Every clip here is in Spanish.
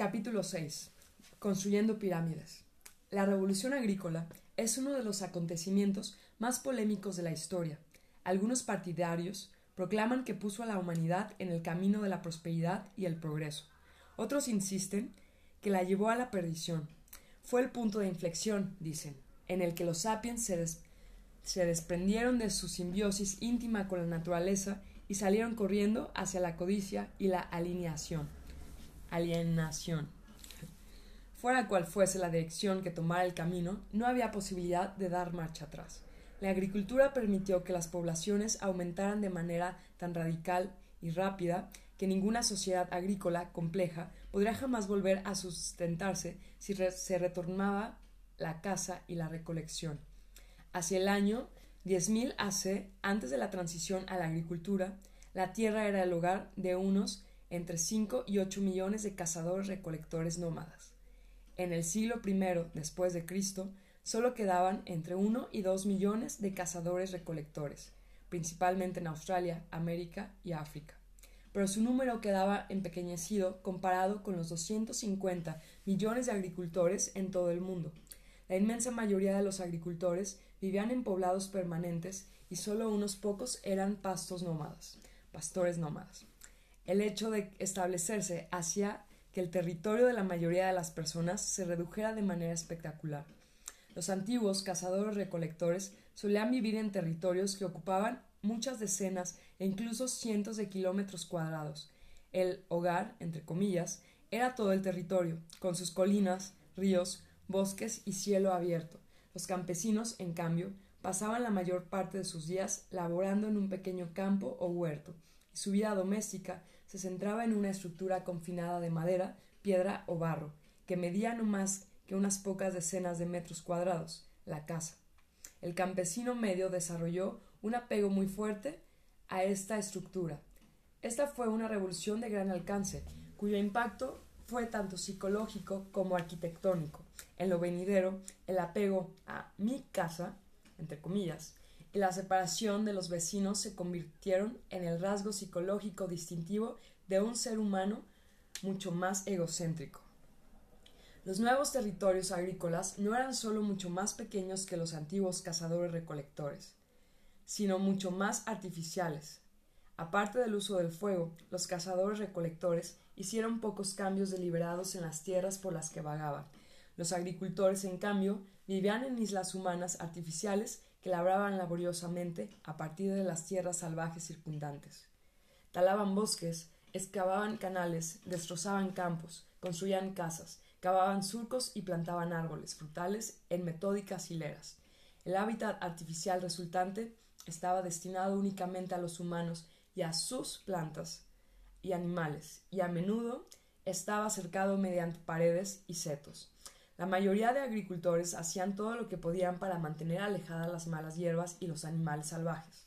Capítulo 6. Construyendo pirámides. La revolución agrícola es uno de los acontecimientos más polémicos de la historia. Algunos partidarios proclaman que puso a la humanidad en el camino de la prosperidad y el progreso. Otros insisten que la llevó a la perdición. Fue el punto de inflexión, dicen, en el que los sapiens se, se desprendieron de su simbiosis íntima con la naturaleza y salieron corriendo hacia la codicia y la alineación alienación. Fuera cual fuese la dirección que tomara el camino, no había posibilidad de dar marcha atrás. La agricultura permitió que las poblaciones aumentaran de manera tan radical y rápida que ninguna sociedad agrícola compleja podría jamás volver a sustentarse si se retornaba la caza y la recolección. Hacia el año 10.000 AC, antes de la transición a la agricultura, la tierra era el hogar de unos entre 5 y 8 millones de cazadores recolectores nómadas. En el siglo I después de Cristo, solo quedaban entre 1 y 2 millones de cazadores recolectores, principalmente en Australia, América y África. Pero su número quedaba empequeñecido comparado con los 250 millones de agricultores en todo el mundo. La inmensa mayoría de los agricultores vivían en poblados permanentes y solo unos pocos eran pastos nómadas, pastores nómadas. El hecho de establecerse hacía que el territorio de la mayoría de las personas se redujera de manera espectacular. Los antiguos cazadores recolectores solían vivir en territorios que ocupaban muchas decenas e incluso cientos de kilómetros cuadrados. El hogar, entre comillas, era todo el territorio, con sus colinas, ríos, bosques y cielo abierto. Los campesinos, en cambio, pasaban la mayor parte de sus días laborando en un pequeño campo o huerto, su vida doméstica se centraba en una estructura confinada de madera, piedra o barro, que medía no más que unas pocas decenas de metros cuadrados, la casa. El campesino medio desarrolló un apego muy fuerte a esta estructura. Esta fue una revolución de gran alcance, cuyo impacto fue tanto psicológico como arquitectónico. En lo venidero, el apego a mi casa, entre comillas, y la separación de los vecinos se convirtieron en el rasgo psicológico distintivo de un ser humano mucho más egocéntrico. Los nuevos territorios agrícolas no eran solo mucho más pequeños que los antiguos cazadores recolectores, sino mucho más artificiales. Aparte del uso del fuego, los cazadores recolectores hicieron pocos cambios deliberados en las tierras por las que vagaban. Los agricultores, en cambio, vivían en islas humanas artificiales que labraban laboriosamente a partir de las tierras salvajes circundantes. Talaban bosques, excavaban canales, destrozaban campos, construían casas, cavaban surcos y plantaban árboles frutales en metódicas hileras. El hábitat artificial resultante estaba destinado únicamente a los humanos y a sus plantas y animales, y a menudo estaba cercado mediante paredes y setos. La mayoría de agricultores hacían todo lo que podían para mantener alejadas las malas hierbas y los animales salvajes.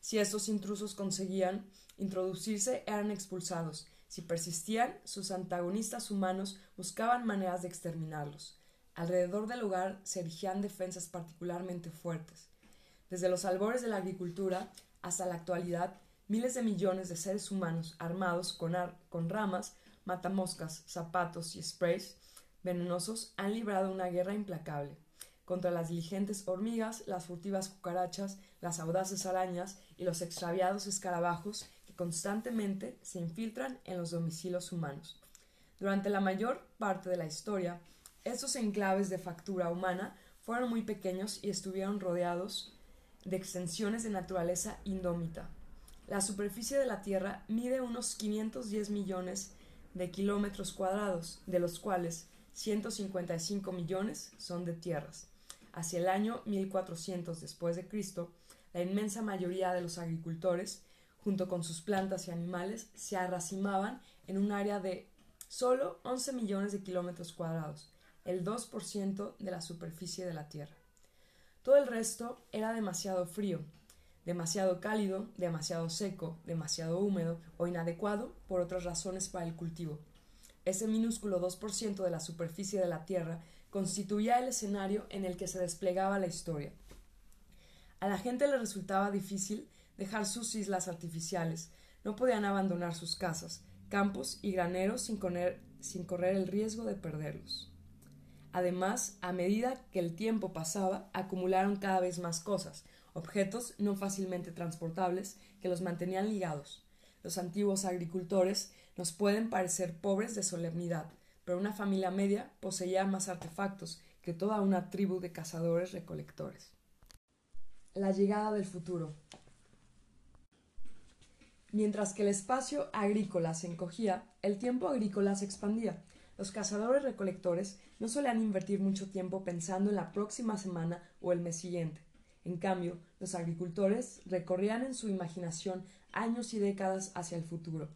Si estos intrusos conseguían introducirse, eran expulsados. Si persistían, sus antagonistas humanos buscaban maneras de exterminarlos. Alrededor del lugar se erigían defensas particularmente fuertes. Desde los albores de la agricultura hasta la actualidad, miles de millones de seres humanos armados con, con ramas, matamoscas, zapatos y sprays venenosos han librado una guerra implacable contra las diligentes hormigas, las furtivas cucarachas, las audaces arañas y los extraviados escarabajos que constantemente se infiltran en los domicilios humanos. Durante la mayor parte de la historia, estos enclaves de factura humana fueron muy pequeños y estuvieron rodeados de extensiones de naturaleza indómita. La superficie de la Tierra mide unos 510 millones de kilómetros cuadrados, de los cuales 155 millones son de tierras. Hacia el año 1400 después de Cristo, la inmensa mayoría de los agricultores, junto con sus plantas y animales, se arracimaban en un área de solo 11 millones de kilómetros cuadrados, el 2% de la superficie de la Tierra. Todo el resto era demasiado frío, demasiado cálido, demasiado seco, demasiado húmedo o inadecuado por otras razones para el cultivo. Ese minúsculo 2% de la superficie de la Tierra constituía el escenario en el que se desplegaba la historia. A la gente le resultaba difícil dejar sus islas artificiales, no podían abandonar sus casas, campos y graneros sin correr, sin correr el riesgo de perderlos. Además, a medida que el tiempo pasaba, acumularon cada vez más cosas, objetos no fácilmente transportables, que los mantenían ligados. Los antiguos agricultores nos pueden parecer pobres de solemnidad, pero una familia media poseía más artefactos que toda una tribu de cazadores recolectores. La llegada del futuro. Mientras que el espacio agrícola se encogía, el tiempo agrícola se expandía. Los cazadores recolectores no solían invertir mucho tiempo pensando en la próxima semana o el mes siguiente. En cambio, los agricultores recorrían en su imaginación años y décadas hacia el futuro.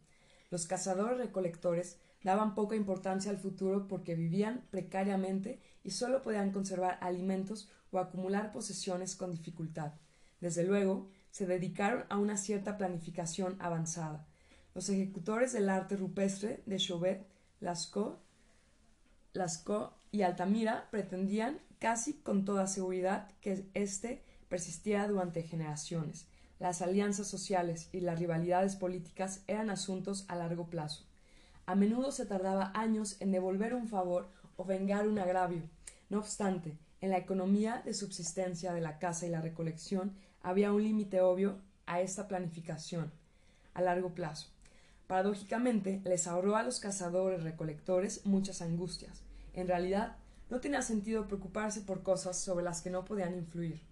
Los cazadores recolectores daban poca importancia al futuro porque vivían precariamente y solo podían conservar alimentos o acumular posesiones con dificultad. Desde luego, se dedicaron a una cierta planificación avanzada. Los ejecutores del arte rupestre de Chauvet, Lascaux, Lascaux y Altamira pretendían casi con toda seguridad que éste persistiera durante generaciones. Las alianzas sociales y las rivalidades políticas eran asuntos a largo plazo. A menudo se tardaba años en devolver un favor o vengar un agravio. No obstante, en la economía de subsistencia de la caza y la recolección había un límite obvio a esta planificación a largo plazo. Paradójicamente, les ahorró a los cazadores recolectores muchas angustias. En realidad, no tenía sentido preocuparse por cosas sobre las que no podían influir.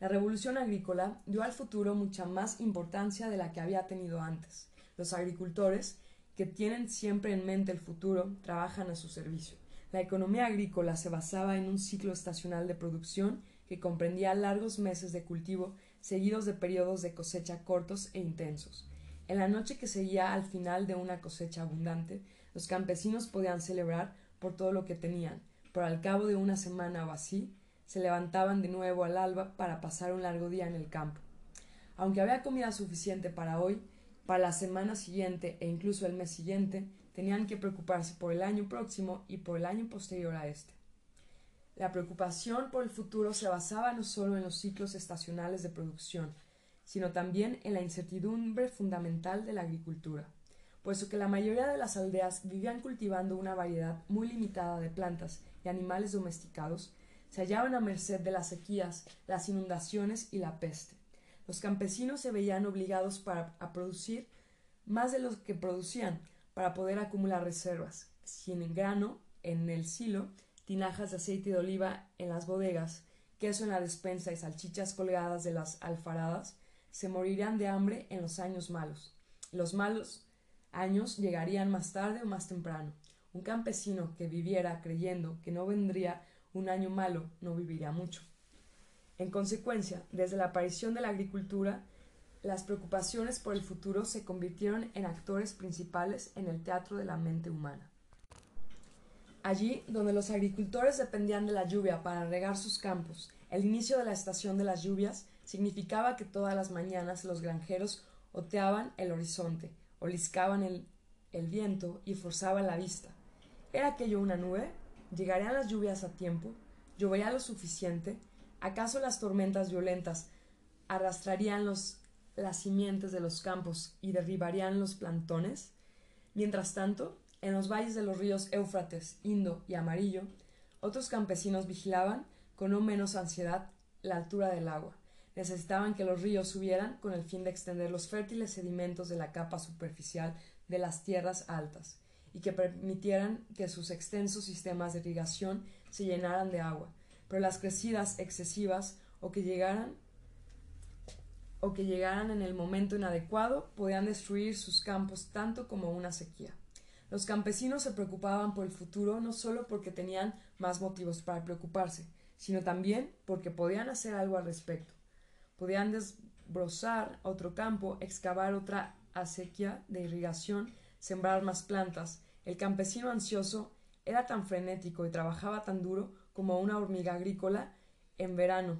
La revolución agrícola dio al futuro mucha más importancia de la que había tenido antes. Los agricultores, que tienen siempre en mente el futuro, trabajan a su servicio. La economía agrícola se basaba en un ciclo estacional de producción que comprendía largos meses de cultivo seguidos de periodos de cosecha cortos e intensos. En la noche que seguía al final de una cosecha abundante, los campesinos podían celebrar por todo lo que tenían, pero al cabo de una semana o así, se levantaban de nuevo al alba para pasar un largo día en el campo. Aunque había comida suficiente para hoy, para la semana siguiente e incluso el mes siguiente, tenían que preocuparse por el año próximo y por el año posterior a este. La preocupación por el futuro se basaba no solo en los ciclos estacionales de producción, sino también en la incertidumbre fundamental de la agricultura, puesto que la mayoría de las aldeas vivían cultivando una variedad muy limitada de plantas y animales domesticados, se hallaban a merced de las sequías, las inundaciones y la peste. Los campesinos se veían obligados para, a producir más de lo que producían para poder acumular reservas, sin grano en el silo, tinajas de aceite de oliva en las bodegas, queso en la despensa y salchichas colgadas de las alfaradas, se morirían de hambre en los años malos. Los malos años llegarían más tarde o más temprano. Un campesino que viviera creyendo que no vendría un año malo no viviría mucho. En consecuencia, desde la aparición de la agricultura, las preocupaciones por el futuro se convirtieron en actores principales en el teatro de la mente humana. Allí, donde los agricultores dependían de la lluvia para regar sus campos, el inicio de la estación de las lluvias significaba que todas las mañanas los granjeros oteaban el horizonte, oliscaban el, el viento y forzaban la vista. ¿Era aquello una nube? ¿Llegarían las lluvias a tiempo? ¿Llovería lo suficiente? ¿Acaso las tormentas violentas arrastrarían los, las simientes de los campos y derribarían los plantones? Mientras tanto, en los valles de los ríos Éufrates, Indo y Amarillo, otros campesinos vigilaban con no menos ansiedad la altura del agua. Necesitaban que los ríos subieran con el fin de extender los fértiles sedimentos de la capa superficial de las tierras altas y que permitieran que sus extensos sistemas de irrigación se llenaran de agua, pero las crecidas excesivas o que llegaran o que llegaran en el momento inadecuado podían destruir sus campos tanto como una sequía. Los campesinos se preocupaban por el futuro no solo porque tenían más motivos para preocuparse, sino también porque podían hacer algo al respecto. Podían desbrozar otro campo, excavar otra acequia de irrigación sembrar más plantas. El campesino ansioso era tan frenético y trabajaba tan duro como una hormiga agrícola en verano.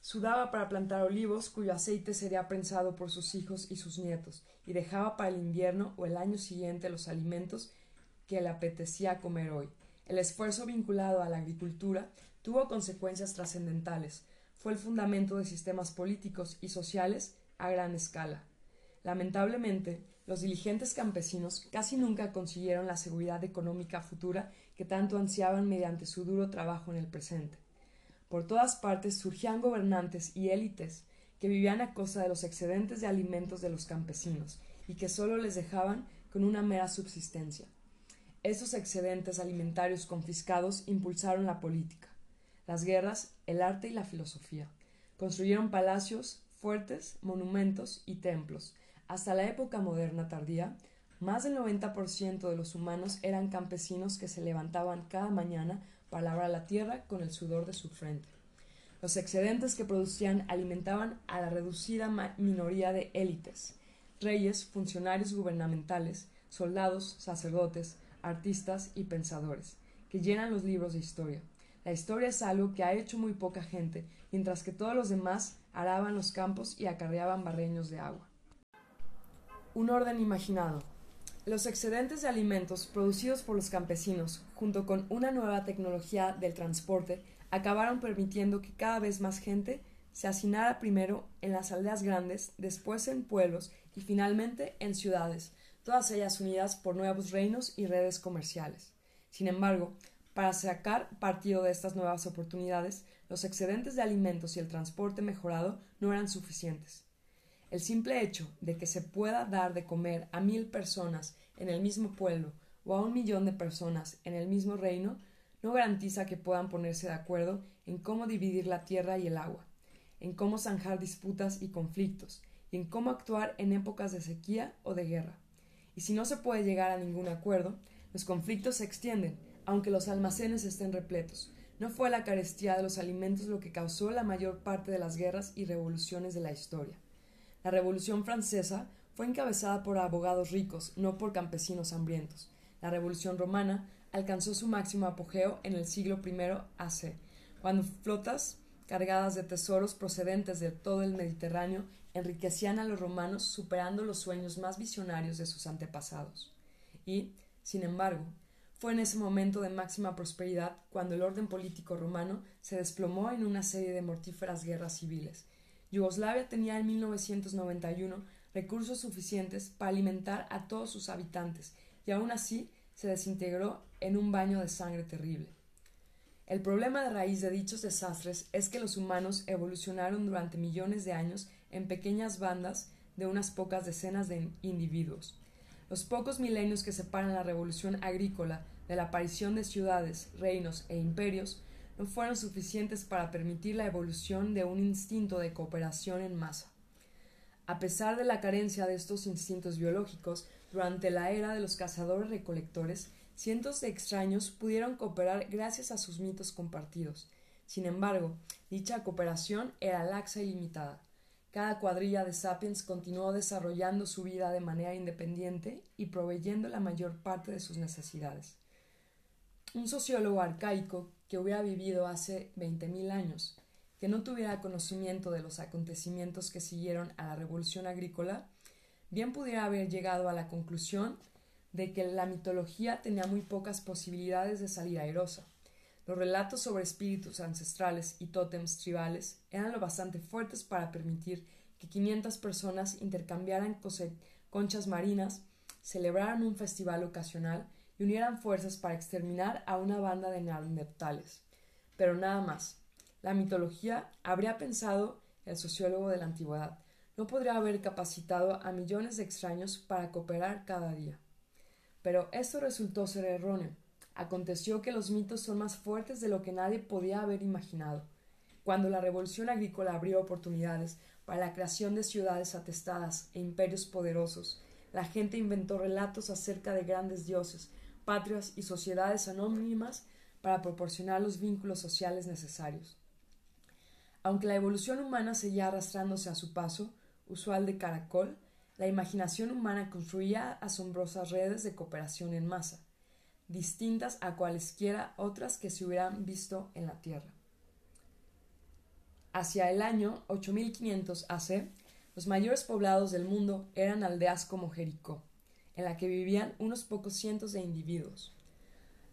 Sudaba para plantar olivos cuyo aceite sería prensado por sus hijos y sus nietos, y dejaba para el invierno o el año siguiente los alimentos que le apetecía comer hoy. El esfuerzo vinculado a la agricultura tuvo consecuencias trascendentales. Fue el fundamento de sistemas políticos y sociales a gran escala. Lamentablemente, los diligentes campesinos casi nunca consiguieron la seguridad económica futura que tanto ansiaban mediante su duro trabajo en el presente. Por todas partes surgían gobernantes y élites que vivían a costa de los excedentes de alimentos de los campesinos y que sólo les dejaban con una mera subsistencia. Esos excedentes alimentarios confiscados impulsaron la política, las guerras, el arte y la filosofía. Construyeron palacios, fuertes, monumentos y templos, hasta la época moderna tardía, más del 90% de los humanos eran campesinos que se levantaban cada mañana para labrar la tierra con el sudor de su frente. Los excedentes que producían alimentaban a la reducida minoría de élites, reyes, funcionarios gubernamentales, soldados, sacerdotes, artistas y pensadores, que llenan los libros de historia. La historia es algo que ha hecho muy poca gente, mientras que todos los demás araban los campos y acarreaban barreños de agua. Un orden imaginado. Los excedentes de alimentos producidos por los campesinos, junto con una nueva tecnología del transporte, acabaron permitiendo que cada vez más gente se hacinara primero en las aldeas grandes, después en pueblos y finalmente en ciudades, todas ellas unidas por nuevos reinos y redes comerciales. Sin embargo, para sacar partido de estas nuevas oportunidades, los excedentes de alimentos y el transporte mejorado no eran suficientes. El simple hecho de que se pueda dar de comer a mil personas en el mismo pueblo o a un millón de personas en el mismo reino no garantiza que puedan ponerse de acuerdo en cómo dividir la tierra y el agua, en cómo zanjar disputas y conflictos, y en cómo actuar en épocas de sequía o de guerra. Y si no se puede llegar a ningún acuerdo, los conflictos se extienden, aunque los almacenes estén repletos. No fue la carestía de los alimentos lo que causó la mayor parte de las guerras y revoluciones de la historia. La Revolución Francesa fue encabezada por abogados ricos, no por campesinos hambrientos. La Revolución Romana alcanzó su máximo apogeo en el siglo I AC, cuando flotas cargadas de tesoros procedentes de todo el Mediterráneo enriquecían a los romanos superando los sueños más visionarios de sus antepasados. Y, sin embargo, fue en ese momento de máxima prosperidad cuando el orden político romano se desplomó en una serie de mortíferas guerras civiles, Yugoslavia tenía en 1991 recursos suficientes para alimentar a todos sus habitantes y aún así se desintegró en un baño de sangre terrible. El problema de raíz de dichos desastres es que los humanos evolucionaron durante millones de años en pequeñas bandas de unas pocas decenas de individuos. Los pocos milenios que separan la revolución agrícola de la aparición de ciudades, reinos e imperios no fueron suficientes para permitir la evolución de un instinto de cooperación en masa. A pesar de la carencia de estos instintos biológicos, durante la era de los cazadores recolectores, cientos de extraños pudieron cooperar gracias a sus mitos compartidos. Sin embargo, dicha cooperación era laxa y limitada. Cada cuadrilla de sapiens continuó desarrollando su vida de manera independiente y proveyendo la mayor parte de sus necesidades. Un sociólogo arcaico que hubiera vivido hace veinte mil años, que no tuviera conocimiento de los acontecimientos que siguieron a la revolución agrícola, bien pudiera haber llegado a la conclusión de que la mitología tenía muy pocas posibilidades de salir airosa. Los relatos sobre espíritus ancestrales y tótems tribales eran lo bastante fuertes para permitir que 500 personas intercambiaran conchas marinas, celebraran un festival ocasional y unieran fuerzas para exterminar a una banda de neandertales. Pero nada más. La mitología, habría pensado el sociólogo de la antigüedad, no podría haber capacitado a millones de extraños para cooperar cada día. Pero esto resultó ser erróneo. Aconteció que los mitos son más fuertes de lo que nadie podía haber imaginado. Cuando la revolución agrícola abrió oportunidades para la creación de ciudades atestadas e imperios poderosos, la gente inventó relatos acerca de grandes dioses, patrias y sociedades anónimas para proporcionar los vínculos sociales necesarios. Aunque la evolución humana seguía arrastrándose a su paso, usual de caracol, la imaginación humana construía asombrosas redes de cooperación en masa, distintas a cualesquiera otras que se hubieran visto en la Tierra. Hacia el año 8500 AC, los mayores poblados del mundo eran aldeas como Jericó, en la que vivían unos pocos cientos de individuos.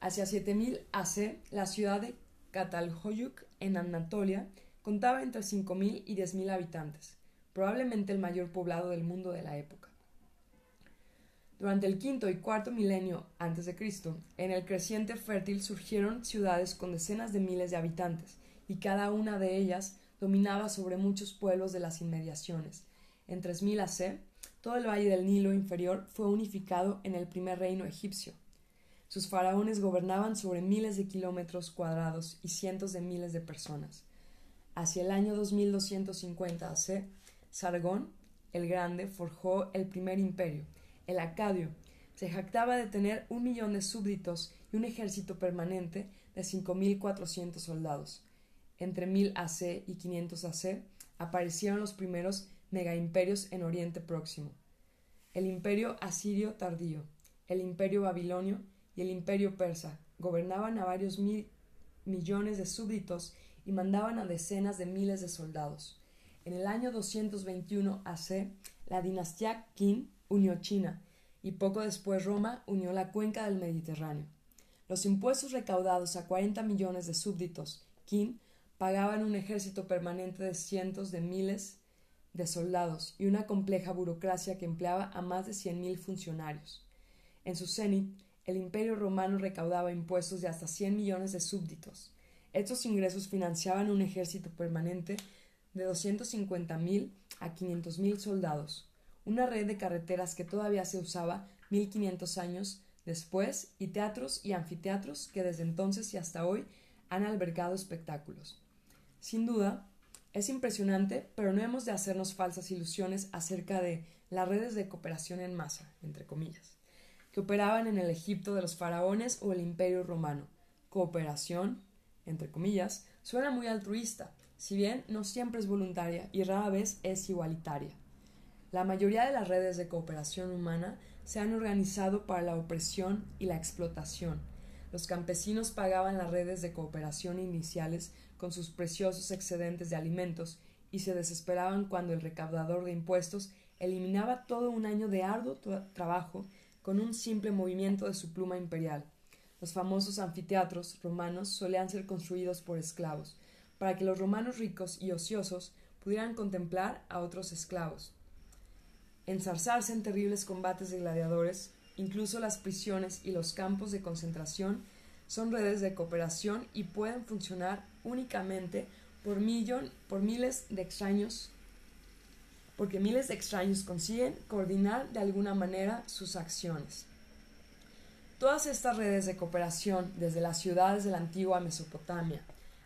Hacia 7000 AC, la ciudad de Catalhoyuk, en Anatolia, contaba entre 5.000 y 10.000 habitantes, probablemente el mayor poblado del mundo de la época. Durante el quinto y cuarto milenio antes de Cristo, en el creciente fértil surgieron ciudades con decenas de miles de habitantes, y cada una de ellas dominaba sobre muchos pueblos de las inmediaciones. En 3000 AC, todo el valle del Nilo inferior fue unificado en el primer reino egipcio. Sus faraones gobernaban sobre miles de kilómetros cuadrados y cientos de miles de personas. Hacia el año 2250 AC, Sargón el Grande forjó el primer imperio, el Acadio. Se jactaba de tener un millón de súbditos y un ejército permanente de 5.400 soldados. Entre 1000 AC y 500 AC aparecieron los primeros megaimperios en Oriente Próximo. El imperio asirio tardío, el imperio babilonio y el imperio persa gobernaban a varios mil millones de súbditos y mandaban a decenas de miles de soldados. En el año 221 AC, la dinastía Qin unió China y poco después Roma unió la cuenca del Mediterráneo. Los impuestos recaudados a 40 millones de súbditos Qin pagaban un ejército permanente de cientos de miles de soldados y una compleja burocracia que empleaba a más de 100.000 funcionarios. En su cenit, el imperio romano recaudaba impuestos de hasta 100 millones de súbditos. Estos ingresos financiaban un ejército permanente de 250.000 a 500.000 soldados, una red de carreteras que todavía se usaba 1500 años después y teatros y anfiteatros que desde entonces y hasta hoy han albergado espectáculos. Sin duda, es impresionante, pero no hemos de hacernos falsas ilusiones acerca de las redes de cooperación en masa, entre comillas, que operaban en el Egipto de los faraones o el Imperio romano. Cooperación, entre comillas, suena muy altruista, si bien no siempre es voluntaria y rara vez es igualitaria. La mayoría de las redes de cooperación humana se han organizado para la opresión y la explotación. Los campesinos pagaban las redes de cooperación iniciales con sus preciosos excedentes de alimentos y se desesperaban cuando el recaudador de impuestos eliminaba todo un año de arduo trabajo con un simple movimiento de su pluma imperial. Los famosos anfiteatros romanos solían ser construidos por esclavos, para que los romanos ricos y ociosos pudieran contemplar a otros esclavos. Enzarzarse en terribles combates de gladiadores, incluso las prisiones y los campos de concentración son redes de cooperación y pueden funcionar únicamente por, millón, por miles de extraños, porque miles de extraños consiguen coordinar de alguna manera sus acciones. Todas estas redes de cooperación, desde las ciudades de la antigua Mesopotamia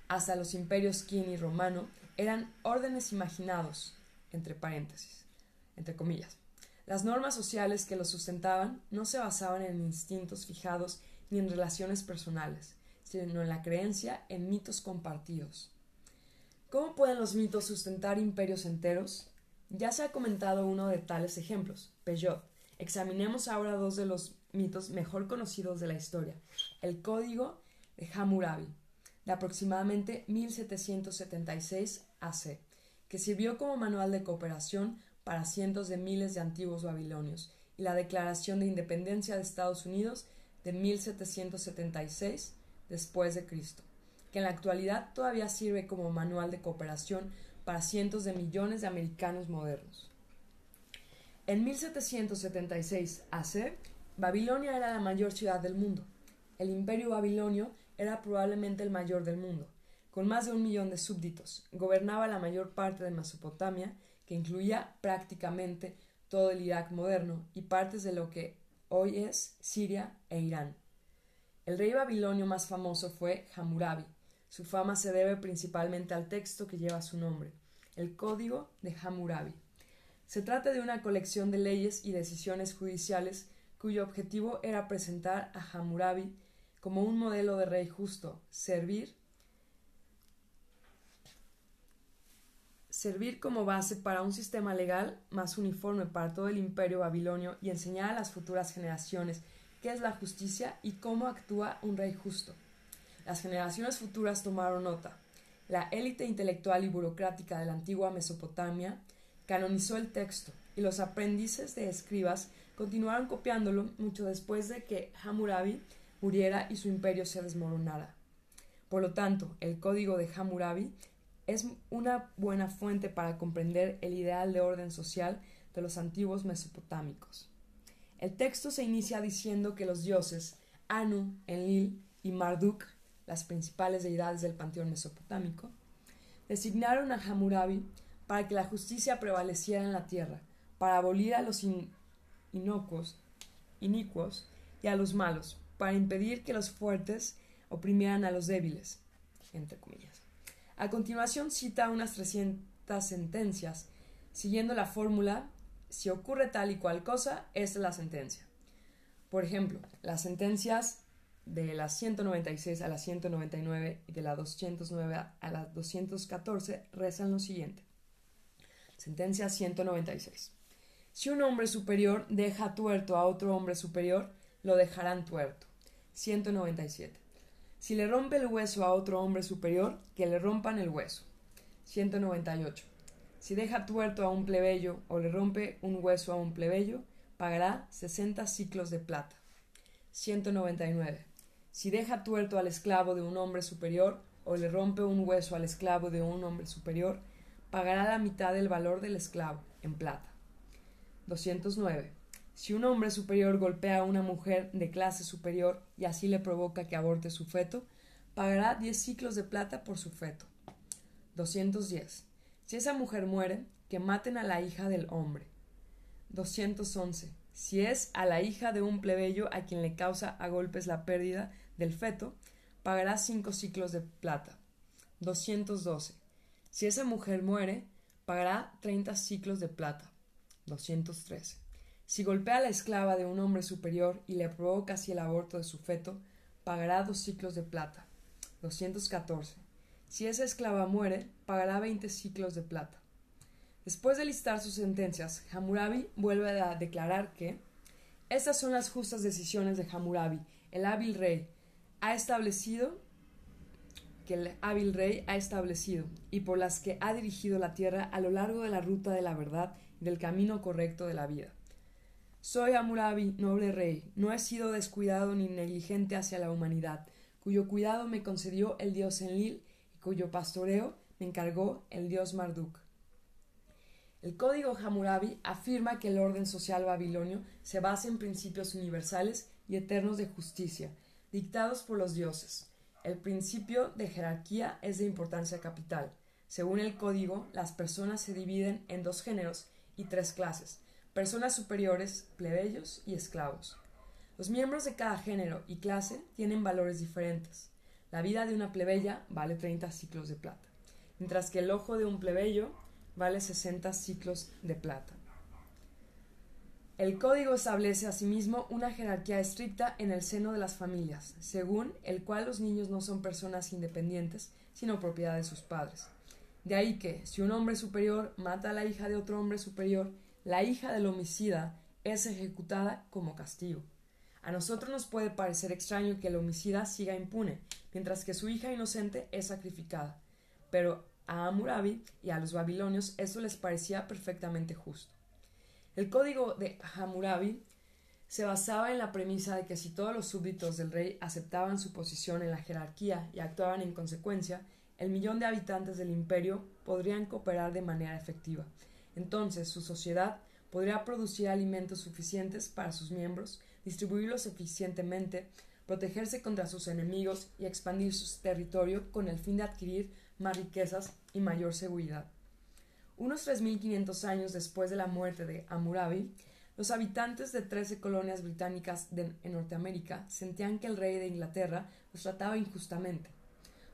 hasta los imperios Qin y romano, eran órdenes imaginados, entre paréntesis, entre comillas. Las normas sociales que los sustentaban no se basaban en instintos fijados ni en relaciones personales, sino en la creencia en mitos compartidos. ¿Cómo pueden los mitos sustentar imperios enteros? Ya se ha comentado uno de tales ejemplos, Peugeot. Examinemos ahora dos de los mitos mejor conocidos de la historia. El Código de Hammurabi, de aproximadamente 1776 AC, que sirvió como manual de cooperación para cientos de miles de antiguos babilonios, y la Declaración de Independencia de Estados Unidos de 1776 después de Cristo, que en la actualidad todavía sirve como manual de cooperación para cientos de millones de americanos modernos. En 1776 AC, Babilonia era la mayor ciudad del mundo. El imperio babilonio era probablemente el mayor del mundo, con más de un millón de súbditos. Gobernaba la mayor parte de Mesopotamia, que incluía prácticamente todo el Irak moderno y partes de lo que hoy es Siria e Irán. El rey babilonio más famoso fue Hammurabi. Su fama se debe principalmente al texto que lleva su nombre, el Código de Hammurabi. Se trata de una colección de leyes y decisiones judiciales cuyo objetivo era presentar a Hammurabi como un modelo de rey justo, servir servir como base para un sistema legal más uniforme para todo el imperio babilonio y enseñar a las futuras generaciones qué es la justicia y cómo actúa un rey justo. Las generaciones futuras tomaron nota. La élite intelectual y burocrática de la antigua Mesopotamia canonizó el texto y los aprendices de escribas continuaron copiándolo mucho después de que Hammurabi muriera y su imperio se desmoronara. Por lo tanto, el código de Hammurabi es una buena fuente para comprender el ideal de orden social de los antiguos mesopotámicos. El texto se inicia diciendo que los dioses Anu, Enlil y Marduk, las principales deidades del panteón mesopotámico, designaron a Hammurabi para que la justicia prevaleciera en la tierra, para abolir a los inocuos, inicuos y a los malos, para impedir que los fuertes oprimieran a los débiles, entre comillas. A continuación cita unas 300 sentencias, siguiendo la fórmula si ocurre tal y cual cosa, es la sentencia. Por ejemplo, las sentencias de las 196 a las 199 y de la 209 a la 214 rezan lo siguiente. Sentencia 196. Si un hombre superior deja tuerto a otro hombre superior, lo dejarán tuerto. 197. Si le rompe el hueso a otro hombre superior, que le rompan el hueso. 198. Si deja tuerto a un plebeyo o le rompe un hueso a un plebeyo, pagará 60 ciclos de plata. 199. Si deja tuerto al esclavo de un hombre superior o le rompe un hueso al esclavo de un hombre superior, pagará la mitad del valor del esclavo, en plata. 209. Si un hombre superior golpea a una mujer de clase superior y así le provoca que aborte su feto, pagará 10 ciclos de plata por su feto. 210. Si esa mujer muere, que maten a la hija del hombre. 211. Si es a la hija de un plebeyo a quien le causa a golpes la pérdida del feto, pagará cinco ciclos de plata. 212. Si esa mujer muere, pagará 30 ciclos de plata. 213. Si golpea a la esclava de un hombre superior y le provoca así el aborto de su feto, pagará dos ciclos de plata. 214. Si esa esclava muere, pagará veinte ciclos de plata. Después de listar sus sentencias, Hammurabi vuelve a declarar que estas son las justas decisiones de Hammurabi, el hábil rey, ha establecido que el hábil rey ha establecido y por las que ha dirigido la tierra a lo largo de la ruta de la verdad y del camino correcto de la vida. Soy Hammurabi, noble rey, no he sido descuidado ni negligente hacia la humanidad, cuyo cuidado me concedió el dios Enlil cuyo pastoreo me encargó el dios Marduk. El código Hammurabi afirma que el orden social babilonio se basa en principios universales y eternos de justicia, dictados por los dioses. El principio de jerarquía es de importancia capital. Según el código, las personas se dividen en dos géneros y tres clases, personas superiores, plebeyos y esclavos. Los miembros de cada género y clase tienen valores diferentes. La vida de una plebeya vale 30 ciclos de plata, mientras que el ojo de un plebeyo vale 60 ciclos de plata. El código establece asimismo una jerarquía estricta en el seno de las familias, según el cual los niños no son personas independientes, sino propiedad de sus padres. De ahí que, si un hombre superior mata a la hija de otro hombre superior, la hija del homicida es ejecutada como castigo. A nosotros nos puede parecer extraño que el homicida siga impune, mientras que su hija inocente es sacrificada. Pero a Hammurabi y a los babilonios eso les parecía perfectamente justo. El código de Hammurabi se basaba en la premisa de que si todos los súbditos del rey aceptaban su posición en la jerarquía y actuaban en consecuencia, el millón de habitantes del imperio podrían cooperar de manera efectiva. Entonces su sociedad podría producir alimentos suficientes para sus miembros, distribuirlos eficientemente, protegerse contra sus enemigos y expandir su territorio con el fin de adquirir más riquezas y mayor seguridad. Unos 3.500 años después de la muerte de Hammurabi, los habitantes de 13 colonias británicas en Norteamérica sentían que el rey de Inglaterra los trataba injustamente.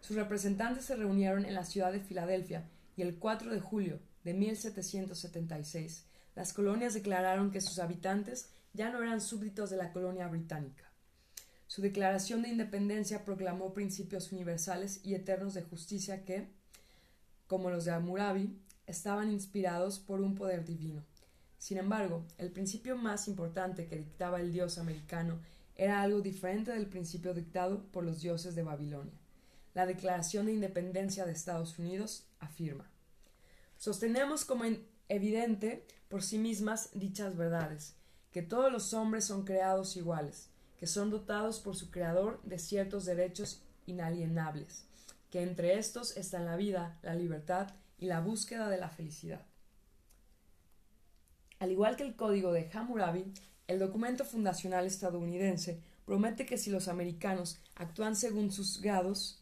Sus representantes se reunieron en la ciudad de Filadelfia y el 4 de julio de 1776 las colonias declararon que sus habitantes ya no eran súbditos de la colonia británica. Su declaración de independencia proclamó principios universales y eternos de justicia que, como los de Hammurabi, estaban inspirados por un poder divino. Sin embargo, el principio más importante que dictaba el dios americano era algo diferente del principio dictado por los dioses de Babilonia. La Declaración de Independencia de Estados Unidos afirma Sostenemos como evidente por sí mismas dichas verdades, que todos los hombres son creados iguales, que son dotados por su Creador de ciertos derechos inalienables, que entre estos están la vida, la libertad y la búsqueda de la felicidad. Al igual que el código de Hammurabi, El documento fundacional estadounidense promete que si los americanos actúan según sus grados,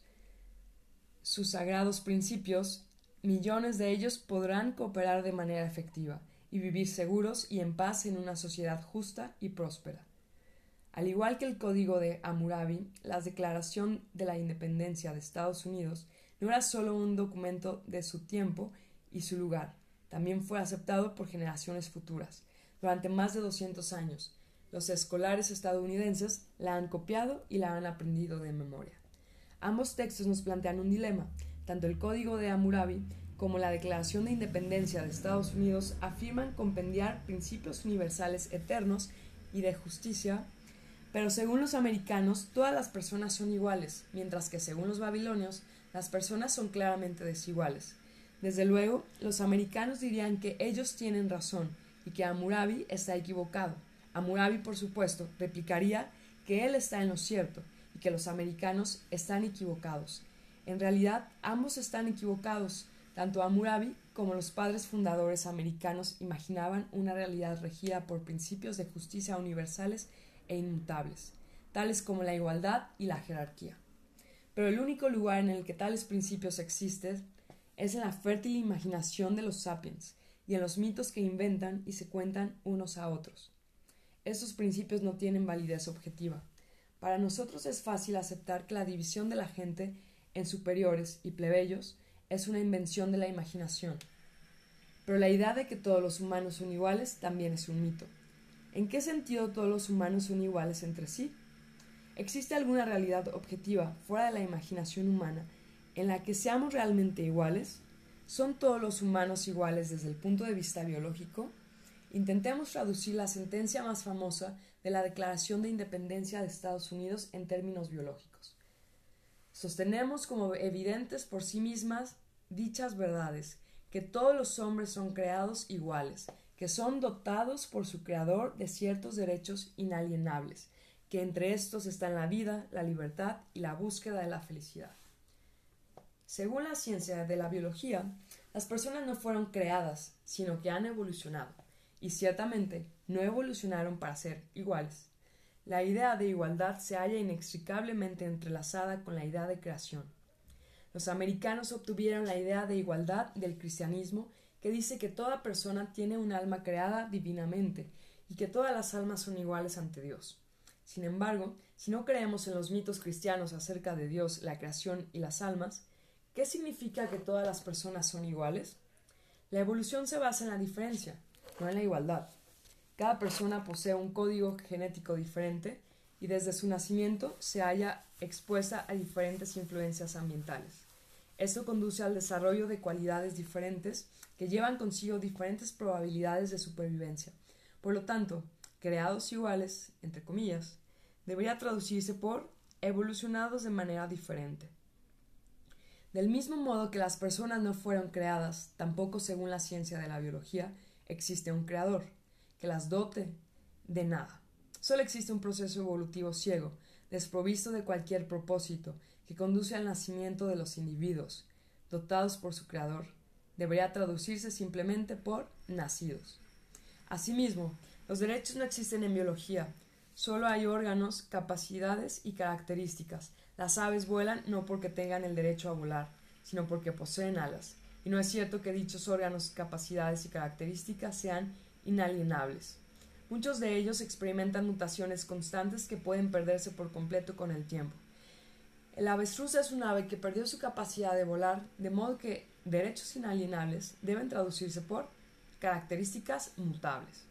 sus sagrados principios, millones de ellos podrán cooperar de manera efectiva y vivir seguros y en paz en una sociedad justa y próspera. Al igual que el Código de Hammurabi, la Declaración de la Independencia de Estados Unidos no era solo un documento de su tiempo y su lugar, también fue aceptado por generaciones futuras. Durante más de 200 años, los escolares estadounidenses la han copiado y la han aprendido de memoria. Ambos textos nos plantean un dilema. Tanto el Código de Hammurabi como la Declaración de Independencia de Estados Unidos afirman compendiar principios universales eternos y de justicia pero según los americanos, todas las personas son iguales, mientras que según los babilonios, las personas son claramente desiguales. Desde luego, los americanos dirían que ellos tienen razón y que Amurabi está equivocado. Amurabi, por supuesto, replicaría que él está en lo cierto y que los americanos están equivocados. En realidad, ambos están equivocados. Tanto Amurabi como los padres fundadores americanos imaginaban una realidad regida por principios de justicia universales e inmutables, tales como la igualdad y la jerarquía. Pero el único lugar en el que tales principios existen es en la fértil imaginación de los sapiens y en los mitos que inventan y se cuentan unos a otros. Estos principios no tienen validez objetiva. Para nosotros es fácil aceptar que la división de la gente en superiores y plebeyos es una invención de la imaginación. Pero la idea de que todos los humanos son iguales también es un mito. ¿En qué sentido todos los humanos son iguales entre sí? ¿Existe alguna realidad objetiva fuera de la imaginación humana en la que seamos realmente iguales? ¿Son todos los humanos iguales desde el punto de vista biológico? Intentemos traducir la sentencia más famosa de la Declaración de Independencia de Estados Unidos en términos biológicos. Sostenemos como evidentes por sí mismas dichas verdades, que todos los hombres son creados iguales, que son dotados por su creador de ciertos derechos inalienables, que entre estos están la vida, la libertad y la búsqueda de la felicidad. Según la ciencia de la biología, las personas no fueron creadas, sino que han evolucionado, y ciertamente no evolucionaron para ser iguales. La idea de igualdad se halla inextricablemente entrelazada con la idea de creación. Los americanos obtuvieron la idea de igualdad del cristianismo que dice que toda persona tiene un alma creada divinamente y que todas las almas son iguales ante Dios. Sin embargo, si no creemos en los mitos cristianos acerca de Dios, la creación y las almas, ¿qué significa que todas las personas son iguales? La evolución se basa en la diferencia, no en la igualdad. Cada persona posee un código genético diferente y desde su nacimiento se halla expuesta a diferentes influencias ambientales. Esto conduce al desarrollo de cualidades diferentes que llevan consigo diferentes probabilidades de supervivencia. Por lo tanto, creados iguales, entre comillas, debería traducirse por evolucionados de manera diferente. Del mismo modo que las personas no fueron creadas, tampoco según la ciencia de la biología, existe un creador que las dote de nada. Solo existe un proceso evolutivo ciego, desprovisto de cualquier propósito, que conduce al nacimiento de los individuos, dotados por su creador, debería traducirse simplemente por nacidos. Asimismo, los derechos no existen en biología, solo hay órganos, capacidades y características. Las aves vuelan no porque tengan el derecho a volar, sino porque poseen alas, y no es cierto que dichos órganos, capacidades y características sean inalienables. Muchos de ellos experimentan mutaciones constantes que pueden perderse por completo con el tiempo. El avestruz es un ave que perdió su capacidad de volar, de modo que derechos inalienables deben traducirse por características mutables.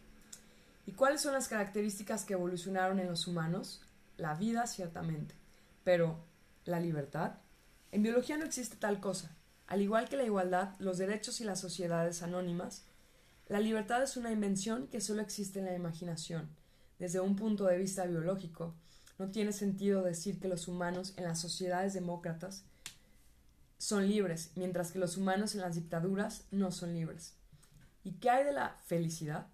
¿Y cuáles son las características que evolucionaron en los humanos? La vida, ciertamente. Pero, ¿la libertad? En biología no existe tal cosa. Al igual que la igualdad, los derechos y las sociedades anónimas, la libertad es una invención que solo existe en la imaginación. Desde un punto de vista biológico, no tiene sentido decir que los humanos en las sociedades demócratas son libres, mientras que los humanos en las dictaduras no son libres. ¿Y qué hay de la felicidad?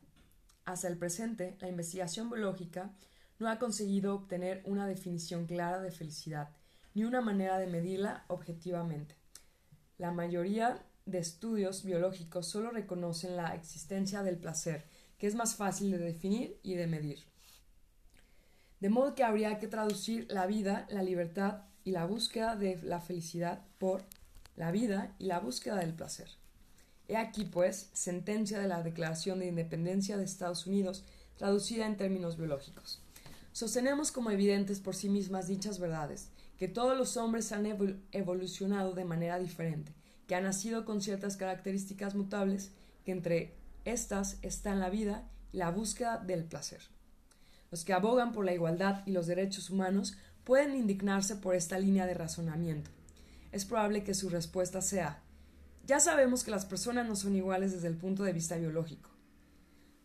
Hasta el presente, la investigación biológica no ha conseguido obtener una definición clara de felicidad, ni una manera de medirla objetivamente. La mayoría de estudios biológicos solo reconocen la existencia del placer, que es más fácil de definir y de medir. De modo que habría que traducir la vida, la libertad y la búsqueda de la felicidad por la vida y la búsqueda del placer. He aquí, pues, sentencia de la Declaración de Independencia de Estados Unidos, traducida en términos biológicos. Sostenemos como evidentes por sí mismas dichas verdades, que todos los hombres han evolucionado de manera diferente, que han nacido con ciertas características mutables, que entre estas están la vida y la búsqueda del placer. Los que abogan por la igualdad y los derechos humanos pueden indignarse por esta línea de razonamiento. Es probable que su respuesta sea ya sabemos que las personas no son iguales desde el punto de vista biológico.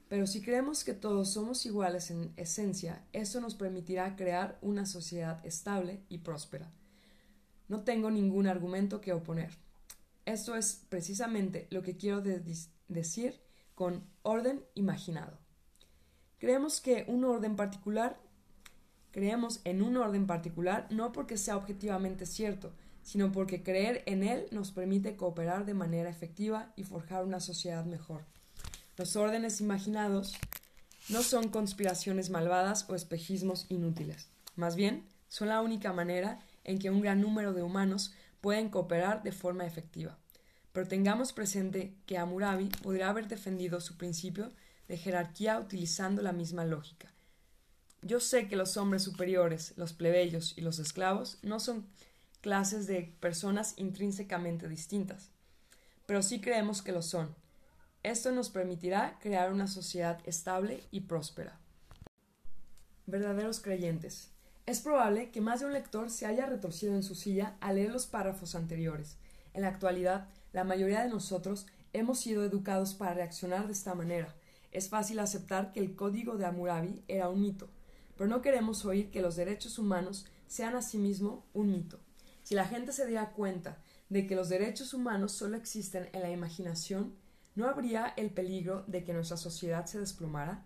Pero si creemos que todos somos iguales en esencia, eso nos permitirá crear una sociedad estable y próspera. No tengo ningún argumento que oponer. Esto es precisamente lo que quiero decir con orden imaginado. Creemos que un orden particular creemos en un orden particular no porque sea objetivamente cierto, sino porque creer en él nos permite cooperar de manera efectiva y forjar una sociedad mejor. Los órdenes imaginados no son conspiraciones malvadas o espejismos inútiles. Más bien, son la única manera en que un gran número de humanos pueden cooperar de forma efectiva. Pero tengamos presente que Amurabi podría haber defendido su principio de jerarquía utilizando la misma lógica. Yo sé que los hombres superiores, los plebeyos y los esclavos no son clases de personas intrínsecamente distintas, pero sí creemos que lo son. Esto nos permitirá crear una sociedad estable y próspera. Verdaderos creyentes. Es probable que más de un lector se haya retorcido en su silla al leer los párrafos anteriores. En la actualidad, la mayoría de nosotros hemos sido educados para reaccionar de esta manera. Es fácil aceptar que el código de Hammurabi era un mito, pero no queremos oír que los derechos humanos sean asimismo un mito. Si la gente se diera cuenta de que los derechos humanos solo existen en la imaginación, ¿no habría el peligro de que nuestra sociedad se desplomara?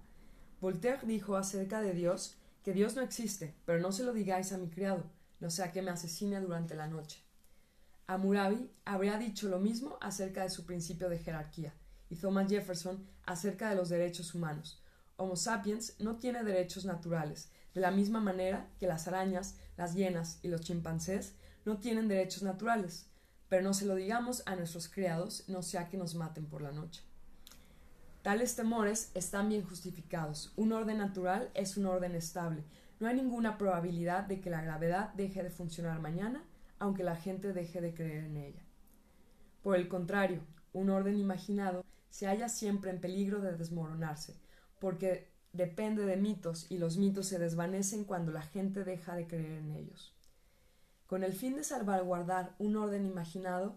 Voltaire dijo acerca de Dios que Dios no existe, pero no se lo digáis a mi criado, no sea que me asesine durante la noche. Amurabi habría dicho lo mismo acerca de su principio de jerarquía, y Thomas Jefferson acerca de los derechos humanos. Homo sapiens no tiene derechos naturales, de la misma manera que las arañas, las hienas y los chimpancés no tienen derechos naturales, pero no se lo digamos a nuestros criados, no sea que nos maten por la noche. Tales temores están bien justificados. Un orden natural es un orden estable. No hay ninguna probabilidad de que la gravedad deje de funcionar mañana, aunque la gente deje de creer en ella. Por el contrario, un orden imaginado se halla siempre en peligro de desmoronarse, porque depende de mitos y los mitos se desvanecen cuando la gente deja de creer en ellos con el fin de salvaguardar un orden imaginado,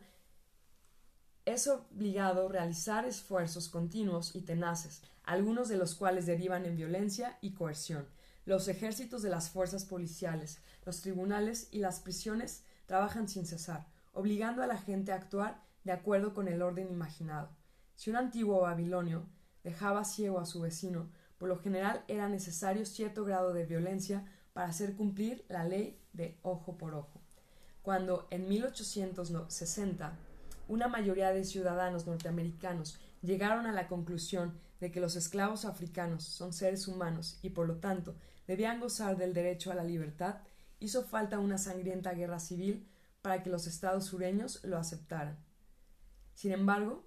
es obligado realizar esfuerzos continuos y tenaces, algunos de los cuales derivan en violencia y coerción. Los ejércitos de las fuerzas policiales, los tribunales y las prisiones trabajan sin cesar, obligando a la gente a actuar de acuerdo con el orden imaginado. Si un antiguo babilonio dejaba ciego a su vecino, por lo general era necesario cierto grado de violencia para hacer cumplir la ley de ojo por ojo cuando en 1860 una mayoría de ciudadanos norteamericanos llegaron a la conclusión de que los esclavos africanos son seres humanos y por lo tanto debían gozar del derecho a la libertad, hizo falta una sangrienta guerra civil para que los estados sureños lo aceptaran. Sin embargo,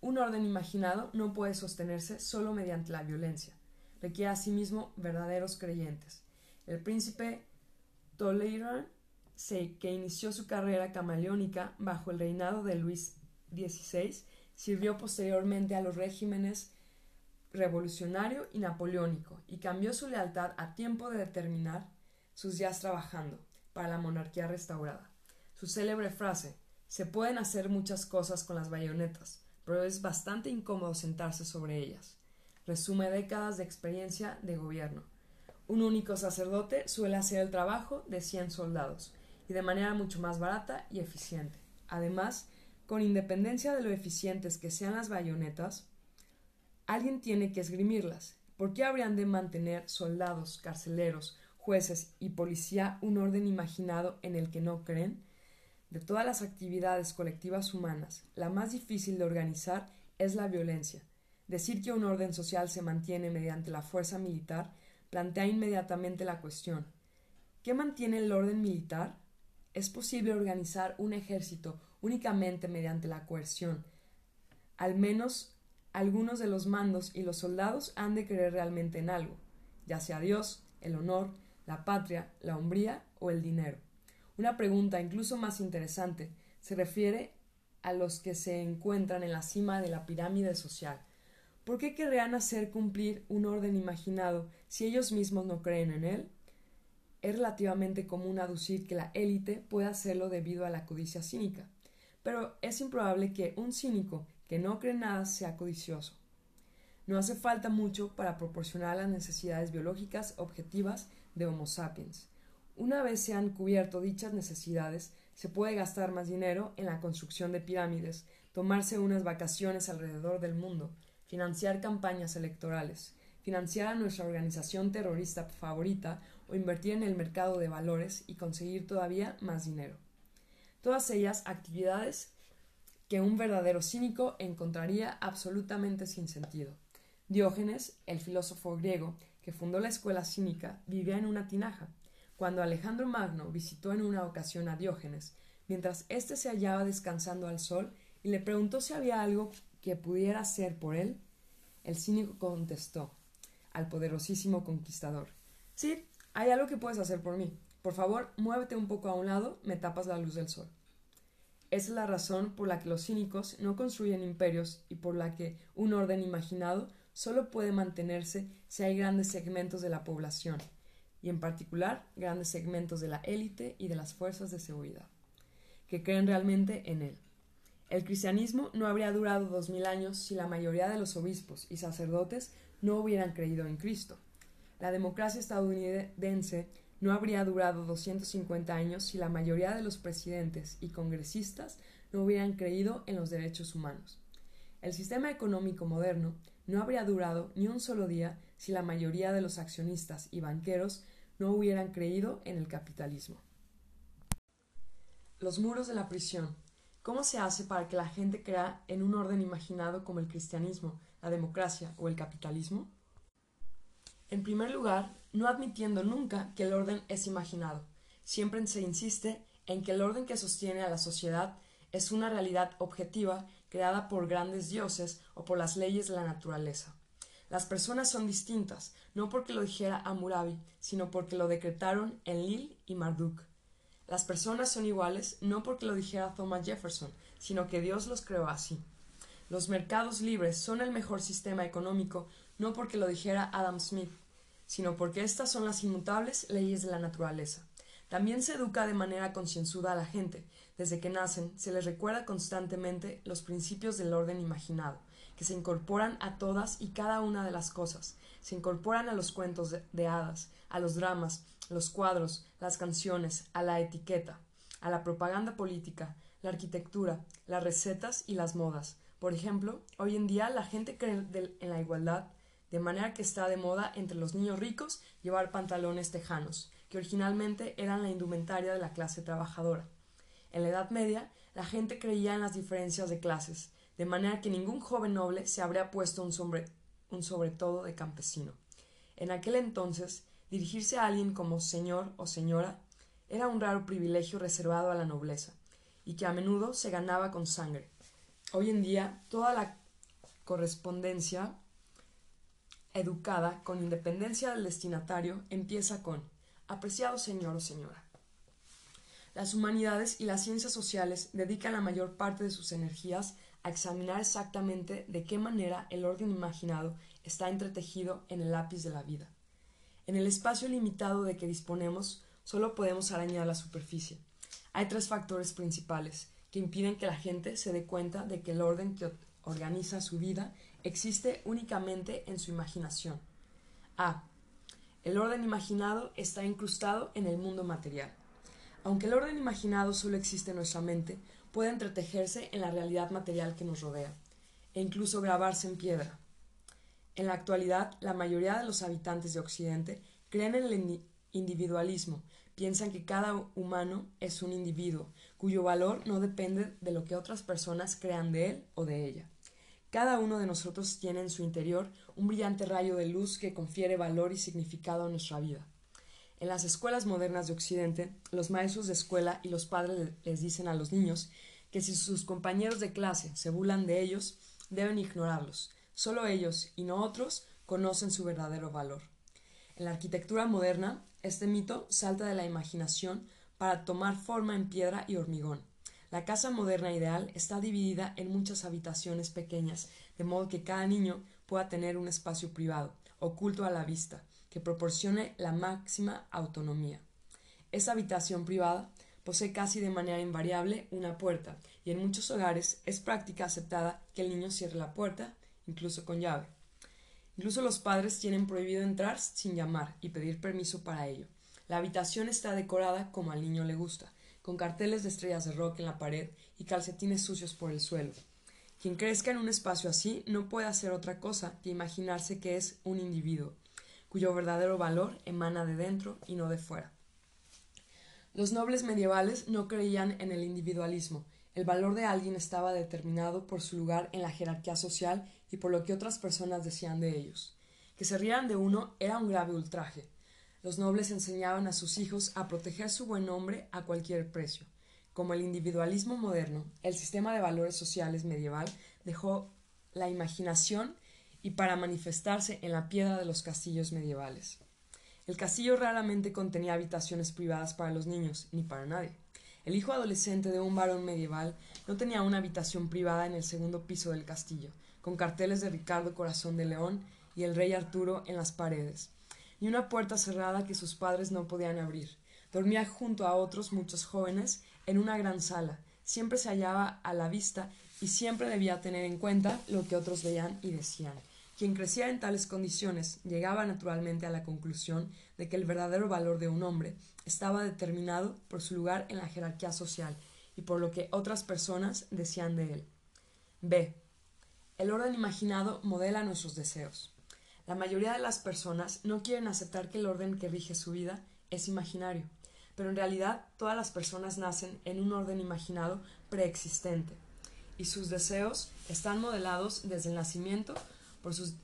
un orden imaginado no puede sostenerse solo mediante la violencia. Requiere asimismo verdaderos creyentes. El príncipe Toleran que inició su carrera camaleónica bajo el reinado de Luis XVI, sirvió posteriormente a los regímenes revolucionario y napoleónico y cambió su lealtad a tiempo de determinar sus días trabajando para la monarquía restaurada. Su célebre frase se pueden hacer muchas cosas con las bayonetas, pero es bastante incómodo sentarse sobre ellas. Resume décadas de experiencia de gobierno. Un único sacerdote suele hacer el trabajo de cien soldados, y de manera mucho más barata y eficiente. Además, con independencia de lo eficientes que sean las bayonetas, alguien tiene que esgrimirlas. ¿Por qué habrían de mantener soldados, carceleros, jueces y policía un orden imaginado en el que no creen? De todas las actividades colectivas humanas, la más difícil de organizar es la violencia. Decir que un orden social se mantiene mediante la fuerza militar plantea inmediatamente la cuestión ¿Qué mantiene el orden militar? ¿Es posible organizar un ejército únicamente mediante la coerción? Al menos algunos de los mandos y los soldados han de creer realmente en algo, ya sea Dios, el honor, la patria, la hombría o el dinero. Una pregunta incluso más interesante se refiere a los que se encuentran en la cima de la pirámide social. ¿Por qué querrían hacer cumplir un orden imaginado si ellos mismos no creen en él? Es relativamente común aducir que la élite puede hacerlo debido a la codicia cínica, pero es improbable que un cínico que no cree nada sea codicioso. No hace falta mucho para proporcionar las necesidades biológicas objetivas de Homo sapiens. Una vez se han cubierto dichas necesidades, se puede gastar más dinero en la construcción de pirámides, tomarse unas vacaciones alrededor del mundo, financiar campañas electorales, financiar a nuestra organización terrorista favorita o invertir en el mercado de valores y conseguir todavía más dinero. Todas ellas actividades que un verdadero cínico encontraría absolutamente sin sentido. Diógenes, el filósofo griego que fundó la escuela cínica, vivía en una tinaja. Cuando Alejandro Magno visitó en una ocasión a Diógenes, mientras éste se hallaba descansando al sol, y le preguntó si había algo que pudiera hacer por él, el cínico contestó al poderosísimo conquistador Sí, hay algo que puedes hacer por mí. Por favor, muévete un poco a un lado, me tapas la luz del sol. Esa es la razón por la que los cínicos no construyen imperios y por la que un orden imaginado solo puede mantenerse si hay grandes segmentos de la población, y en particular grandes segmentos de la élite y de las fuerzas de seguridad, que creen realmente en él. El cristianismo no habría durado dos mil años si la mayoría de los obispos y sacerdotes no hubieran creído en Cristo. La democracia estadounidense no habría durado 250 años si la mayoría de los presidentes y congresistas no hubieran creído en los derechos humanos. El sistema económico moderno no habría durado ni un solo día si la mayoría de los accionistas y banqueros no hubieran creído en el capitalismo. Los muros de la prisión. ¿Cómo se hace para que la gente crea en un orden imaginado como el cristianismo, la democracia o el capitalismo? En primer lugar, no admitiendo nunca que el orden es imaginado. Siempre se insiste en que el orden que sostiene a la sociedad es una realidad objetiva creada por grandes dioses o por las leyes de la naturaleza. Las personas son distintas, no porque lo dijera Amurabi, sino porque lo decretaron Enlil y Marduk. Las personas son iguales no porque lo dijera Thomas Jefferson, sino que Dios los creó así. Los mercados libres son el mejor sistema económico no porque lo dijera Adam Smith, sino porque estas son las inmutables leyes de la naturaleza. También se educa de manera concienzuda a la gente. Desde que nacen se les recuerda constantemente los principios del orden imaginado, que se incorporan a todas y cada una de las cosas, se incorporan a los cuentos de, de hadas, a los dramas, los cuadros, las canciones, a la etiqueta, a la propaganda política, la arquitectura, las recetas y las modas. Por ejemplo, hoy en día la gente cree en la igualdad, de manera que está de moda entre los niños ricos llevar pantalones tejanos, que originalmente eran la indumentaria de la clase trabajadora. En la Edad Media, la gente creía en las diferencias de clases, de manera que ningún joven noble se habría puesto un, sobre, un sobretodo de campesino. En aquel entonces, dirigirse a alguien como señor o señora era un raro privilegio reservado a la nobleza, y que a menudo se ganaba con sangre. Hoy en día, toda la correspondencia educada, con independencia del destinatario, empieza con Apreciado señor o señora. Las humanidades y las ciencias sociales dedican la mayor parte de sus energías a examinar exactamente de qué manera el orden imaginado está entretejido en el lápiz de la vida. En el espacio limitado de que disponemos, solo podemos arañar la superficie. Hay tres factores principales que impiden que la gente se dé cuenta de que el orden que organiza su vida existe únicamente en su imaginación. A. El orden imaginado está incrustado en el mundo material. Aunque el orden imaginado solo existe en nuestra mente, puede entretejerse en la realidad material que nos rodea, e incluso grabarse en piedra. En la actualidad, la mayoría de los habitantes de Occidente creen en el individualismo, piensan que cada humano es un individuo, cuyo valor no depende de lo que otras personas crean de él o de ella Cada uno de nosotros tiene en su interior un brillante rayo de luz que confiere valor y significado a nuestra vida. En las escuelas modernas de Occidente, los maestros de escuela y los padres les dicen a los niños que si sus compañeros de clase se burlan de ellos, deben ignorarlos. Solo ellos, y no otros, conocen su verdadero valor. En la arquitectura moderna, este mito salta de la imaginación para tomar forma en piedra y hormigón. La casa moderna ideal está dividida en muchas habitaciones pequeñas, de modo que cada niño pueda tener un espacio privado, oculto a la vista, que proporcione la máxima autonomía. Esa habitación privada posee casi de manera invariable una puerta, y en muchos hogares es práctica aceptada que el niño cierre la puerta, incluso con llave. Incluso los padres tienen prohibido entrar sin llamar y pedir permiso para ello. La habitación está decorada como al niño le gusta, con carteles de estrellas de rock en la pared y calcetines sucios por el suelo. Quien crezca en un espacio así no puede hacer otra cosa que imaginarse que es un individuo, cuyo verdadero valor emana de dentro y no de fuera. Los nobles medievales no creían en el individualismo. El valor de alguien estaba determinado por su lugar en la jerarquía social y por lo que otras personas decían de ellos. Que se rieran de uno era un grave ultraje. Los nobles enseñaban a sus hijos a proteger su buen nombre a cualquier precio. Como el individualismo moderno, el sistema de valores sociales medieval dejó la imaginación y para manifestarse en la piedra de los castillos medievales. El castillo raramente contenía habitaciones privadas para los niños, ni para nadie. El hijo adolescente de un varón medieval no tenía una habitación privada en el segundo piso del castillo, con carteles de Ricardo Corazón de León y el rey Arturo en las paredes, ni una puerta cerrada que sus padres no podían abrir. Dormía junto a otros muchos jóvenes en una gran sala, siempre se hallaba a la vista y siempre debía tener en cuenta lo que otros veían y decían. Quien crecía en tales condiciones llegaba naturalmente a la conclusión de que el verdadero valor de un hombre estaba determinado por su lugar en la jerarquía social y por lo que otras personas decían de él. B. El orden imaginado modela nuestros deseos. La mayoría de las personas no quieren aceptar que el orden que rige su vida es imaginario, pero en realidad todas las personas nacen en un orden imaginado preexistente, y sus deseos están modelados desde el nacimiento por sus,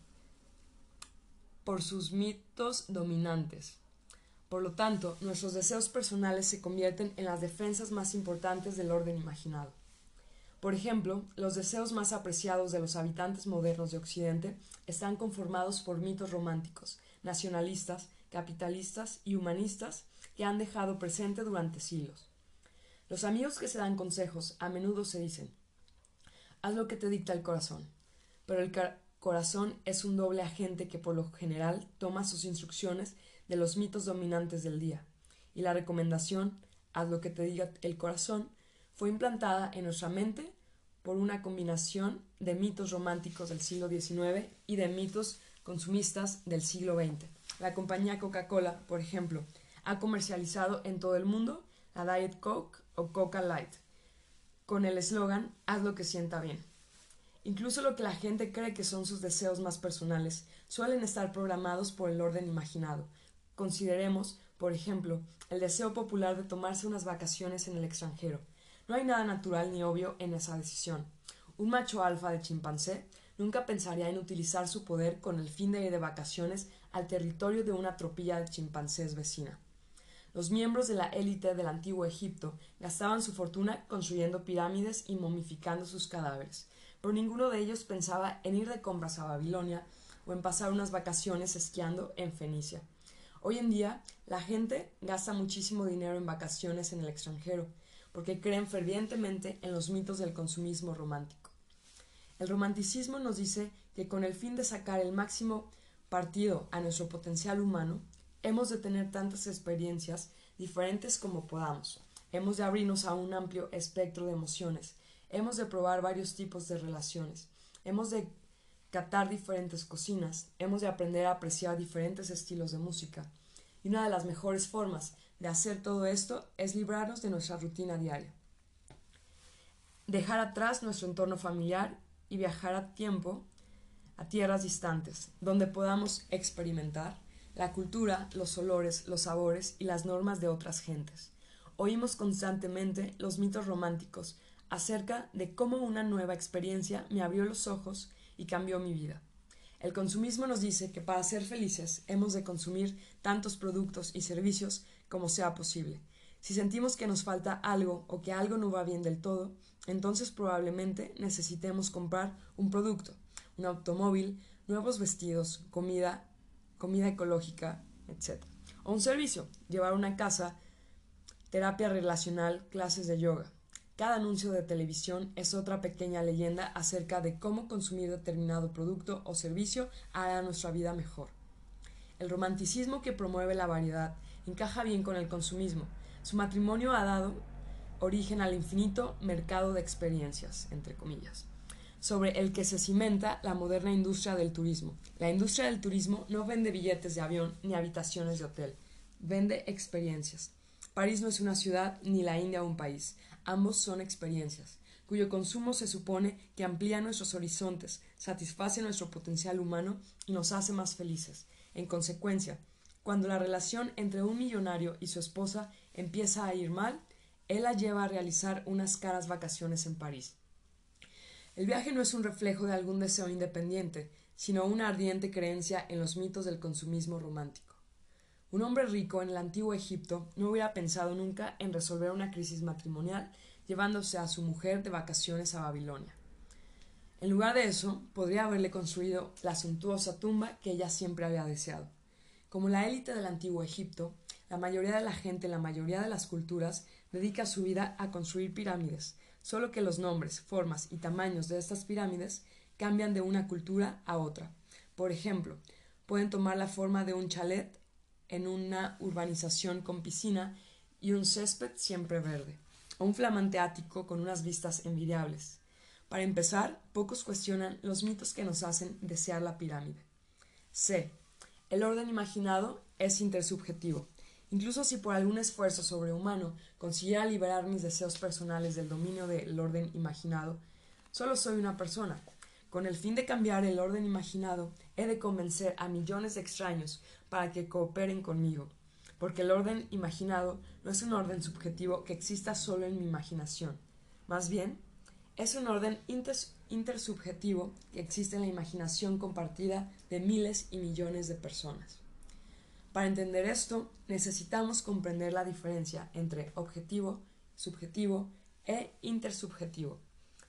por sus mitos dominantes. Por lo tanto, nuestros deseos personales se convierten en las defensas más importantes del orden imaginado. Por ejemplo, los deseos más apreciados de los habitantes modernos de Occidente están conformados por mitos románticos, nacionalistas, capitalistas y humanistas que han dejado presente durante siglos. Los amigos que se dan consejos a menudo se dicen haz lo que te dicta el corazón, pero el, corazón es un doble agente que por lo general toma sus instrucciones de los mitos dominantes del día, y la recomendación, haz lo que te diga el corazón, fue implantada en nuestra mente por una combinación de mitos románticos del siglo XIX y de mitos consumistas del siglo XX. La compañía Coca-Cola, por ejemplo, ha comercializado en todo el mundo la Diet Coke o Coca Light, con el eslogan Haz lo que sienta bien. Incluso lo que la gente cree que son sus deseos más personales suelen estar programados por el orden imaginado. Consideremos, por ejemplo, el deseo popular de tomarse unas vacaciones en el extranjero. No hay nada natural ni obvio en esa decisión. Un macho alfa de chimpancé nunca pensaría en utilizar su poder con el fin de ir de vacaciones al territorio de una tropilla de chimpancés vecina. Los miembros de la élite del antiguo Egipto gastaban su fortuna construyendo pirámides y momificando sus cadáveres pero ninguno de ellos pensaba en ir de compras a Babilonia o en pasar unas vacaciones esquiando en Fenicia. Hoy en día la gente gasta muchísimo dinero en vacaciones en el extranjero, porque creen fervientemente en los mitos del consumismo romántico. El romanticismo nos dice que con el fin de sacar el máximo partido a nuestro potencial humano, hemos de tener tantas experiencias diferentes como podamos. Hemos de abrirnos a un amplio espectro de emociones, Hemos de probar varios tipos de relaciones. Hemos de catar diferentes cocinas. Hemos de aprender a apreciar diferentes estilos de música. Y una de las mejores formas de hacer todo esto es librarnos de nuestra rutina diaria. Dejar atrás nuestro entorno familiar y viajar a tiempo a tierras distantes, donde podamos experimentar la cultura, los olores, los sabores y las normas de otras gentes. Oímos constantemente los mitos románticos, acerca de cómo una nueva experiencia me abrió los ojos y cambió mi vida. El consumismo nos dice que para ser felices hemos de consumir tantos productos y servicios como sea posible. Si sentimos que nos falta algo o que algo no va bien del todo, entonces probablemente necesitemos comprar un producto, un automóvil, nuevos vestidos, comida, comida ecológica, etc. O un servicio, llevar una casa, terapia relacional, clases de yoga. Cada anuncio de televisión es otra pequeña leyenda acerca de cómo consumir determinado producto o servicio hará nuestra vida mejor. El romanticismo que promueve la variedad encaja bien con el consumismo. Su matrimonio ha dado origen al infinito mercado de experiencias, entre comillas, sobre el que se cimenta la moderna industria del turismo. La industria del turismo no vende billetes de avión ni habitaciones de hotel, vende experiencias. París no es una ciudad ni la India un país. Ambos son experiencias, cuyo consumo se supone que amplía nuestros horizontes, satisface nuestro potencial humano y nos hace más felices. En consecuencia, cuando la relación entre un millonario y su esposa empieza a ir mal, él la lleva a realizar unas caras vacaciones en París. El viaje no es un reflejo de algún deseo independiente, sino una ardiente creencia en los mitos del consumismo romántico. Un hombre rico en el antiguo Egipto no hubiera pensado nunca en resolver una crisis matrimonial llevándose a su mujer de vacaciones a Babilonia. En lugar de eso, podría haberle construido la suntuosa tumba que ella siempre había deseado. Como la élite del antiguo Egipto, la mayoría de la gente en la mayoría de las culturas dedica su vida a construir pirámides, solo que los nombres, formas y tamaños de estas pirámides cambian de una cultura a otra. Por ejemplo, pueden tomar la forma de un chalet en una urbanización con piscina y un césped siempre verde, o un flamante ático con unas vistas envidiables. Para empezar, pocos cuestionan los mitos que nos hacen desear la pirámide. C. El orden imaginado es intersubjetivo. Incluso si por algún esfuerzo sobrehumano consiguiera liberar mis deseos personales del dominio del orden imaginado, solo soy una persona. Con el fin de cambiar el orden imaginado, he de convencer a millones de extraños para que cooperen conmigo, porque el orden imaginado no es un orden subjetivo que exista solo en mi imaginación. Más bien, es un orden intersubjetivo que existe en la imaginación compartida de miles y millones de personas. Para entender esto, necesitamos comprender la diferencia entre objetivo, subjetivo e intersubjetivo.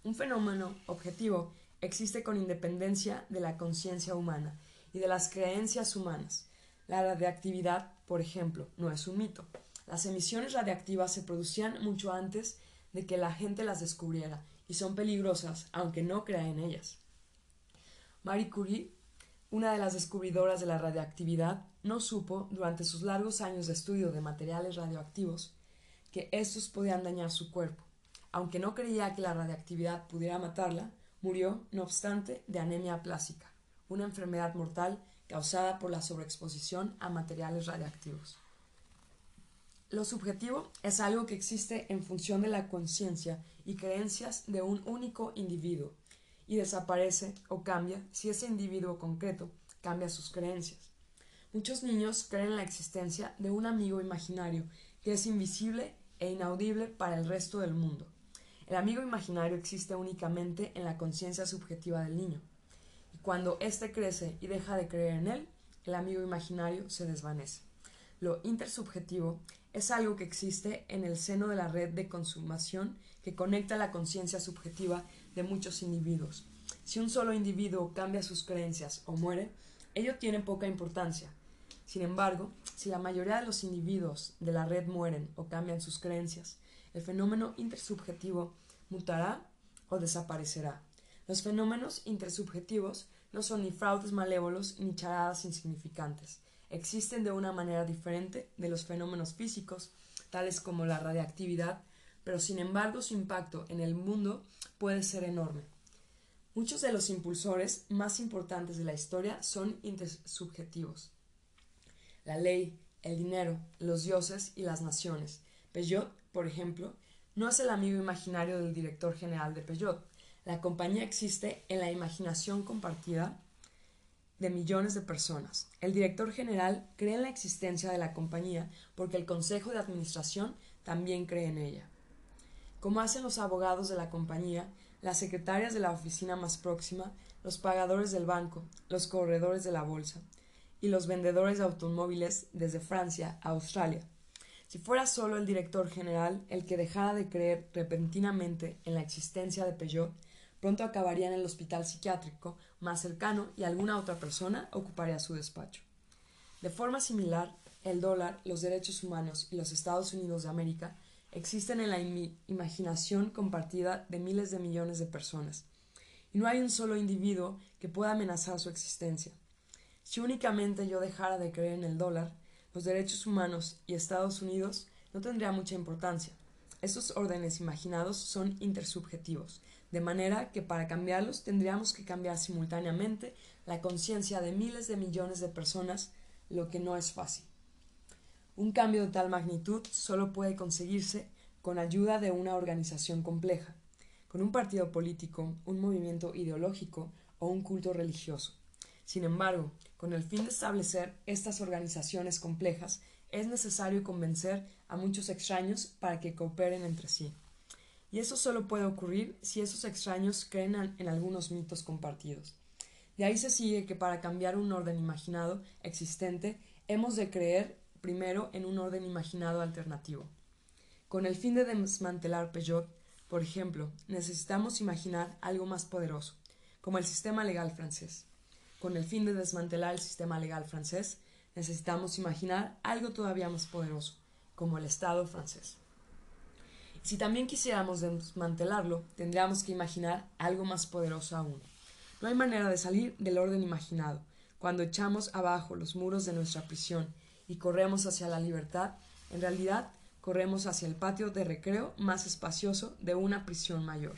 Un fenómeno objetivo existe con independencia de la conciencia humana y de las creencias humanas, la radiactividad, por ejemplo, no es un mito. Las emisiones radiactivas se producían mucho antes de que la gente las descubriera y son peligrosas aunque no crea en ellas. Marie Curie, una de las descubridoras de la radiactividad, no supo, durante sus largos años de estudio de materiales radioactivos, que estos podían dañar su cuerpo. Aunque no creía que la radiactividad pudiera matarla, murió, no obstante, de anemia plástica, una enfermedad mortal causada por la sobreexposición a materiales radiactivos. Lo subjetivo es algo que existe en función de la conciencia y creencias de un único individuo y desaparece o cambia si ese individuo concreto cambia sus creencias. Muchos niños creen en la existencia de un amigo imaginario que es invisible e inaudible para el resto del mundo. El amigo imaginario existe únicamente en la conciencia subjetiva del niño. Cuando éste crece y deja de creer en él, el amigo imaginario se desvanece. Lo intersubjetivo es algo que existe en el seno de la red de consumación que conecta la conciencia subjetiva de muchos individuos. Si un solo individuo cambia sus creencias o muere, ello tiene poca importancia. Sin embargo, si la mayoría de los individuos de la red mueren o cambian sus creencias, el fenómeno intersubjetivo mutará o desaparecerá. Los fenómenos intersubjetivos no son ni fraudes malévolos ni charadas insignificantes. Existen de una manera diferente de los fenómenos físicos, tales como la radiactividad, pero sin embargo su impacto en el mundo puede ser enorme. Muchos de los impulsores más importantes de la historia son intersubjetivos. La ley, el dinero, los dioses y las naciones. Peugeot, por ejemplo, no es el amigo imaginario del director general de Peugeot, la compañía existe en la imaginación compartida de millones de personas. El director general cree en la existencia de la compañía porque el Consejo de Administración también cree en ella. Como hacen los abogados de la compañía, las secretarias de la oficina más próxima, los pagadores del banco, los corredores de la bolsa y los vendedores de automóviles desde Francia a Australia. Si fuera solo el director general el que dejara de creer repentinamente en la existencia de Peugeot, pronto acabaría en el hospital psiquiátrico más cercano y alguna otra persona ocuparía su despacho. De forma similar, el dólar, los derechos humanos y los Estados Unidos de América existen en la imaginación compartida de miles de millones de personas, y no hay un solo individuo que pueda amenazar su existencia. Si únicamente yo dejara de creer en el dólar, los derechos humanos y Estados Unidos no tendría mucha importancia. Estos órdenes imaginados son intersubjetivos, de manera que para cambiarlos tendríamos que cambiar simultáneamente la conciencia de miles de millones de personas, lo que no es fácil. Un cambio de tal magnitud solo puede conseguirse con ayuda de una organización compleja, con un partido político, un movimiento ideológico o un culto religioso. Sin embargo, con el fin de establecer estas organizaciones complejas, es necesario convencer a muchos extraños para que cooperen entre sí. Y eso solo puede ocurrir si esos extraños creen en algunos mitos compartidos. De ahí se sigue que para cambiar un orden imaginado existente, hemos de creer primero en un orden imaginado alternativo. Con el fin de desmantelar Peugeot, por ejemplo, necesitamos imaginar algo más poderoso, como el sistema legal francés. Con el fin de desmantelar el sistema legal francés, necesitamos imaginar algo todavía más poderoso, como el Estado francés. Si también quisiéramos desmantelarlo, tendríamos que imaginar algo más poderoso aún. No hay manera de salir del orden imaginado. Cuando echamos abajo los muros de nuestra prisión y corremos hacia la libertad, en realidad corremos hacia el patio de recreo más espacioso de una prisión mayor.